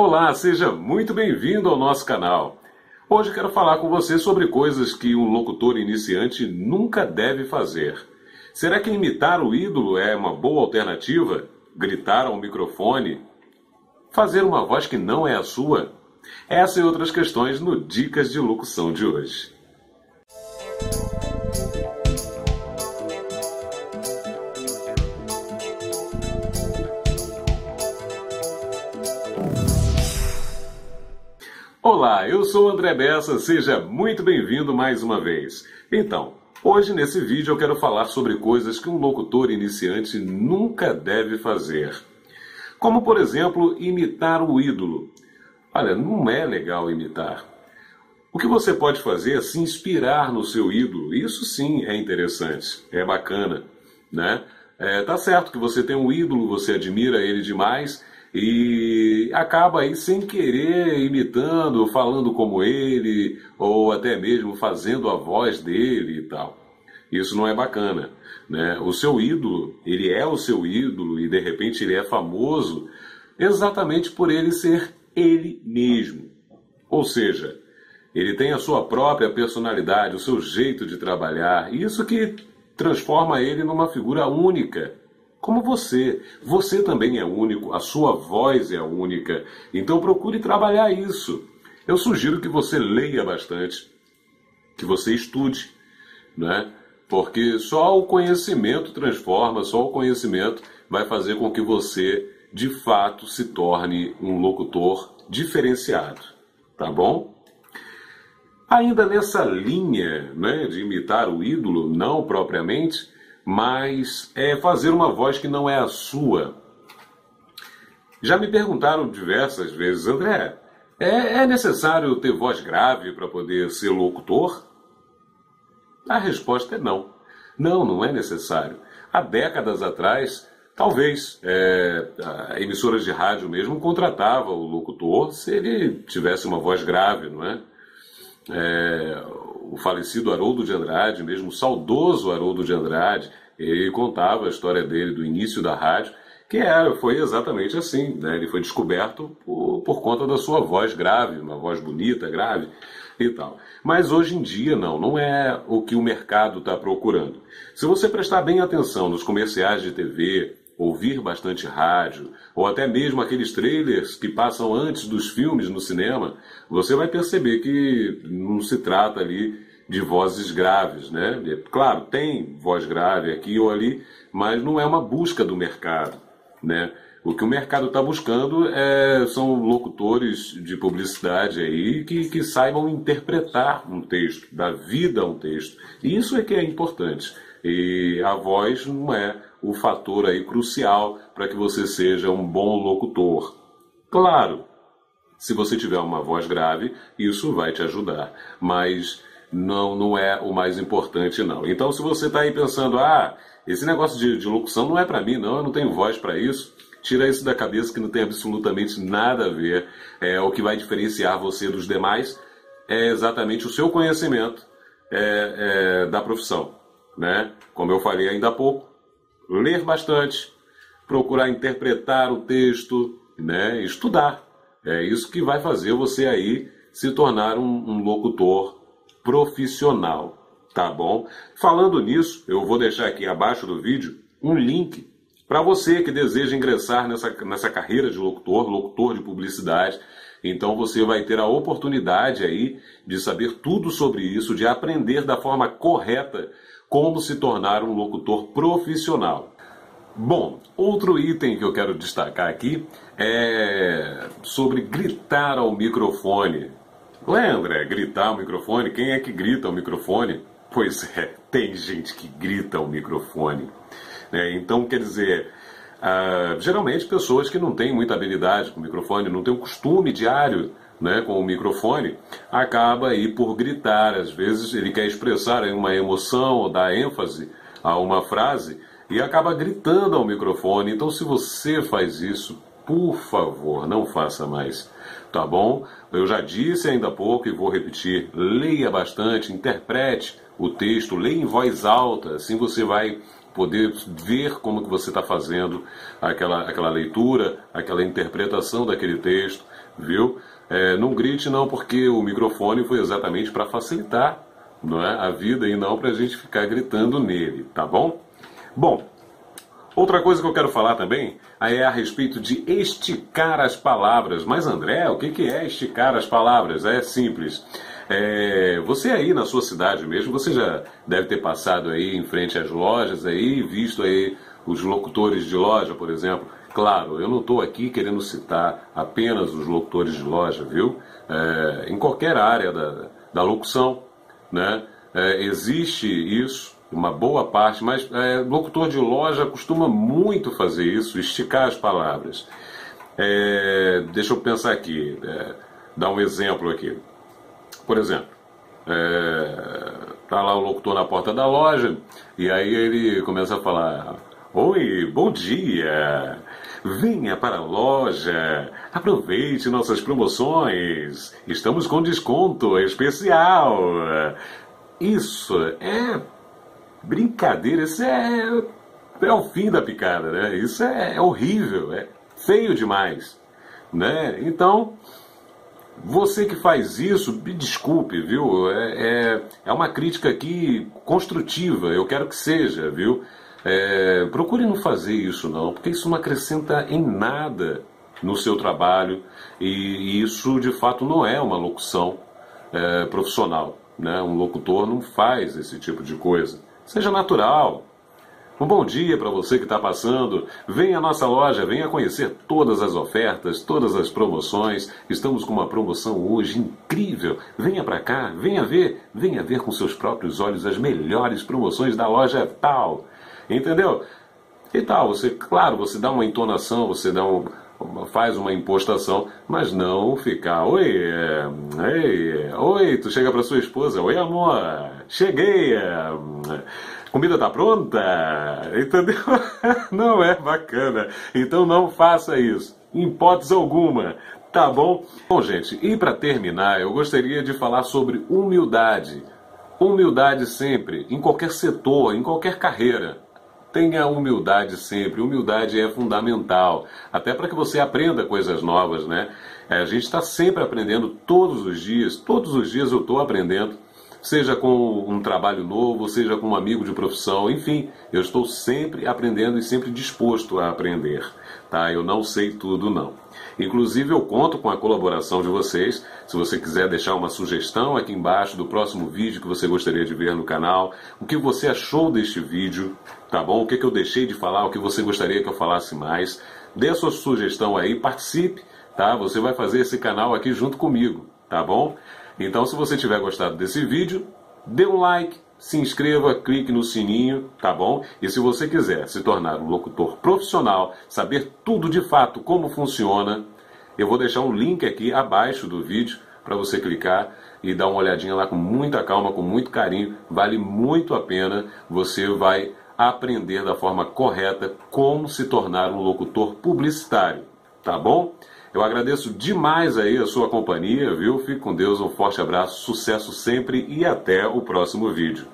Olá, seja muito bem-vindo ao nosso canal. Hoje quero falar com você sobre coisas que um locutor iniciante nunca deve fazer. Será que imitar o ídolo é uma boa alternativa? Gritar ao microfone? Fazer uma voz que não é a sua? Essa e outras questões no Dicas de Locução de hoje. Olá, eu sou o André Bessa, seja muito bem-vindo mais uma vez. Então, hoje nesse vídeo eu quero falar sobre coisas que um locutor iniciante nunca deve fazer. Como, por exemplo, imitar o ídolo. Olha, não é legal imitar. O que você pode fazer é se inspirar no seu ídolo. Isso sim é interessante, é bacana, né? É, tá certo que você tem um ídolo, você admira ele demais e acaba aí sem querer imitando, falando como ele, ou até mesmo fazendo a voz dele e tal. Isso não é bacana. Né? O seu ídolo, ele é o seu ídolo e de repente ele é famoso exatamente por ele ser ele mesmo. Ou seja, ele tem a sua própria personalidade, o seu jeito de trabalhar, isso que transforma ele numa figura única como você. Você também é único, a sua voz é única. Então procure trabalhar isso. Eu sugiro que você leia bastante, que você estude, né? Porque só o conhecimento transforma, só o conhecimento vai fazer com que você, de fato, se torne um locutor diferenciado, tá bom? Ainda nessa linha né, de imitar o ídolo, não propriamente, mas é fazer uma voz que não é a sua. Já me perguntaram diversas vezes, André, é, é necessário ter voz grave para poder ser locutor? A resposta é não. Não, não é necessário. Há décadas atrás, talvez, é, a emissora de rádio mesmo contratava o locutor se ele tivesse uma voz grave, não é? é o falecido Haroldo de Andrade, mesmo o saudoso Haroldo de Andrade, ele contava a história dele do início da rádio, que era, foi exatamente assim. Né? Ele foi descoberto por, por conta da sua voz grave, uma voz bonita, grave e tal. Mas hoje em dia não, não é o que o mercado está procurando. Se você prestar bem atenção nos comerciais de TV, ouvir bastante rádio, ou até mesmo aqueles trailers que passam antes dos filmes no cinema, você vai perceber que não se trata ali de vozes graves, né? Claro, tem voz grave aqui ou ali, mas não é uma busca do mercado, né? O que o mercado está buscando é, são locutores de publicidade aí que, que saibam interpretar um texto, dar vida a um texto. E isso é que é importante. E a voz não é o fator aí crucial para que você seja um bom locutor. Claro, se você tiver uma voz grave, isso vai te ajudar, mas não, não é o mais importante, não. Então, se você está aí pensando, ah, esse negócio de, de locução não é para mim, não, eu não tenho voz para isso, tira isso da cabeça que não tem absolutamente nada a ver. É, o que vai diferenciar você dos demais é exatamente o seu conhecimento é, é, da profissão. Né? Como eu falei ainda há pouco, ler bastante, procurar interpretar o texto, né? estudar. É isso que vai fazer você aí se tornar um, um locutor profissional, tá bom? Falando nisso, eu vou deixar aqui abaixo do vídeo um link para você que deseja ingressar nessa, nessa carreira de locutor, locutor de publicidade. Então você vai ter a oportunidade aí de saber tudo sobre isso, de aprender da forma correta como se tornar um locutor profissional. Bom, outro item que eu quero destacar aqui é sobre gritar ao microfone. Ué, André, gritar ao microfone? Quem é que grita ao microfone? Pois é, tem gente que grita ao microfone. Né? Então, quer dizer, uh, geralmente pessoas que não têm muita habilidade com o microfone, não têm um costume diário né, com o microfone, acaba aí por gritar. Às vezes ele quer expressar uma emoção ou dar ênfase a uma frase e acaba gritando ao microfone. Então, se você faz isso, por favor, não faça mais tá bom? Eu já disse ainda há pouco e vou repetir: leia bastante, interprete o texto, leia em voz alta, assim você vai poder ver como que você está fazendo aquela, aquela leitura, aquela interpretação daquele texto, viu? É, não grite não, porque o microfone foi exatamente para facilitar não é, a vida e não para a gente ficar gritando nele, tá bom? Bom, outra coisa que eu quero falar também é a respeito de esticar as palavras. Mas André, o que é esticar as palavras? É simples. É, você aí na sua cidade mesmo, você já deve ter passado aí em frente às lojas aí, visto aí os locutores de loja, por exemplo. Claro, eu não estou aqui querendo citar apenas os locutores de loja, viu? É, em qualquer área da, da locução, né? É, existe isso, uma boa parte, mas é, locutor de loja costuma muito fazer isso, esticar as palavras. É, deixa eu pensar aqui, é, dar um exemplo aqui. Por exemplo, é, tá lá o locutor na porta da loja e aí ele começa a falar: Oi, bom dia! Venha para a loja, aproveite nossas promoções, estamos com desconto especial. Isso é brincadeira, isso é, é o fim da picada, né? Isso é, é horrível, é feio demais, né? Então, você que faz isso, me desculpe, viu? É, é, é uma crítica aqui construtiva, eu quero que seja, viu? É, procure não fazer isso não, porque isso não acrescenta em nada no seu trabalho e, isso de fato não é uma locução é, profissional. Né? Um locutor não faz esse tipo de coisa. Seja natural, um bom dia para você que está passando. Venha à nossa loja, venha conhecer todas as ofertas, todas as promoções. Estamos com uma promoção hoje incrível. Venha para cá, venha ver, venha ver com seus próprios olhos as melhores promoções da loja tal. Entendeu? E tal, você, claro, você dá uma entonação, você dá um, faz uma impostação, mas não ficar, oi, é, ei, oi, tu chega para sua esposa, oi amor, cheguei, é, comida tá pronta, entendeu? Não é bacana. Então não faça isso, em hipótese alguma. Tá bom? Bom, gente, e para terminar, eu gostaria de falar sobre humildade. Humildade sempre, em qualquer setor, em qualquer carreira. Tenha humildade sempre. Humildade é fundamental, até para que você aprenda coisas novas, né? É, a gente está sempre aprendendo todos os dias. Todos os dias eu estou aprendendo seja com um trabalho novo, seja com um amigo de profissão, enfim, eu estou sempre aprendendo e sempre disposto a aprender, tá? Eu não sei tudo não. Inclusive eu conto com a colaboração de vocês. Se você quiser deixar uma sugestão aqui embaixo do próximo vídeo que você gostaria de ver no canal, o que você achou deste vídeo, tá bom? O que, que eu deixei de falar, o que você gostaria que eu falasse mais, dê a sua sugestão aí, participe, tá? Você vai fazer esse canal aqui junto comigo, tá bom? Então, se você tiver gostado desse vídeo, dê um like, se inscreva, clique no sininho, tá bom? E se você quiser se tornar um locutor profissional, saber tudo de fato como funciona, eu vou deixar um link aqui abaixo do vídeo para você clicar e dar uma olhadinha lá com muita calma, com muito carinho. Vale muito a pena. Você vai aprender da forma correta como se tornar um locutor publicitário, tá bom? Eu agradeço demais aí a sua companhia, viu? Fique com Deus, um forte abraço, sucesso sempre e até o próximo vídeo.